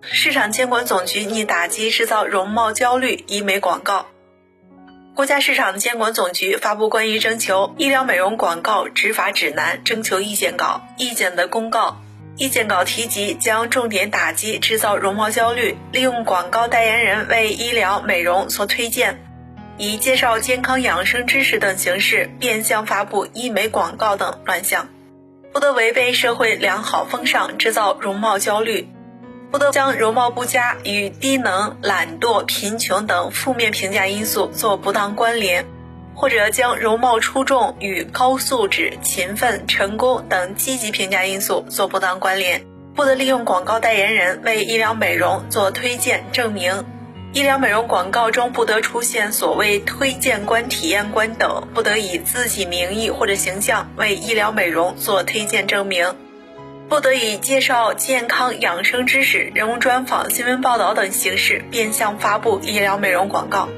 市场监管总局拟打击制造容貌焦虑医美广告。国家市场监管总局发布关于征求医疗美容广告执法指南征求意见稿意见的公告。意见稿提及，将重点打击制造容貌焦虑，利用广告代言人为医疗美容做推荐，以介绍健康养生知识等形式变相发布医美广告等乱象，不得违背社会良好风尚制造容貌焦虑，不得将容貌不佳与低能、懒惰、贫穷等负面评价因素做不当关联。或者将容貌出众与高素质、勤奋、成功等积极评价因素做不当关联，不得利用广告代言人为医疗美容做推荐证明。医疗美容广告中不得出现所谓推荐官、体验官等，不得以自己名义或者形象为医疗美容做推荐证明，不得以介绍健康养生知识、人物专访、新闻报道等形式变相发布医疗美容广告。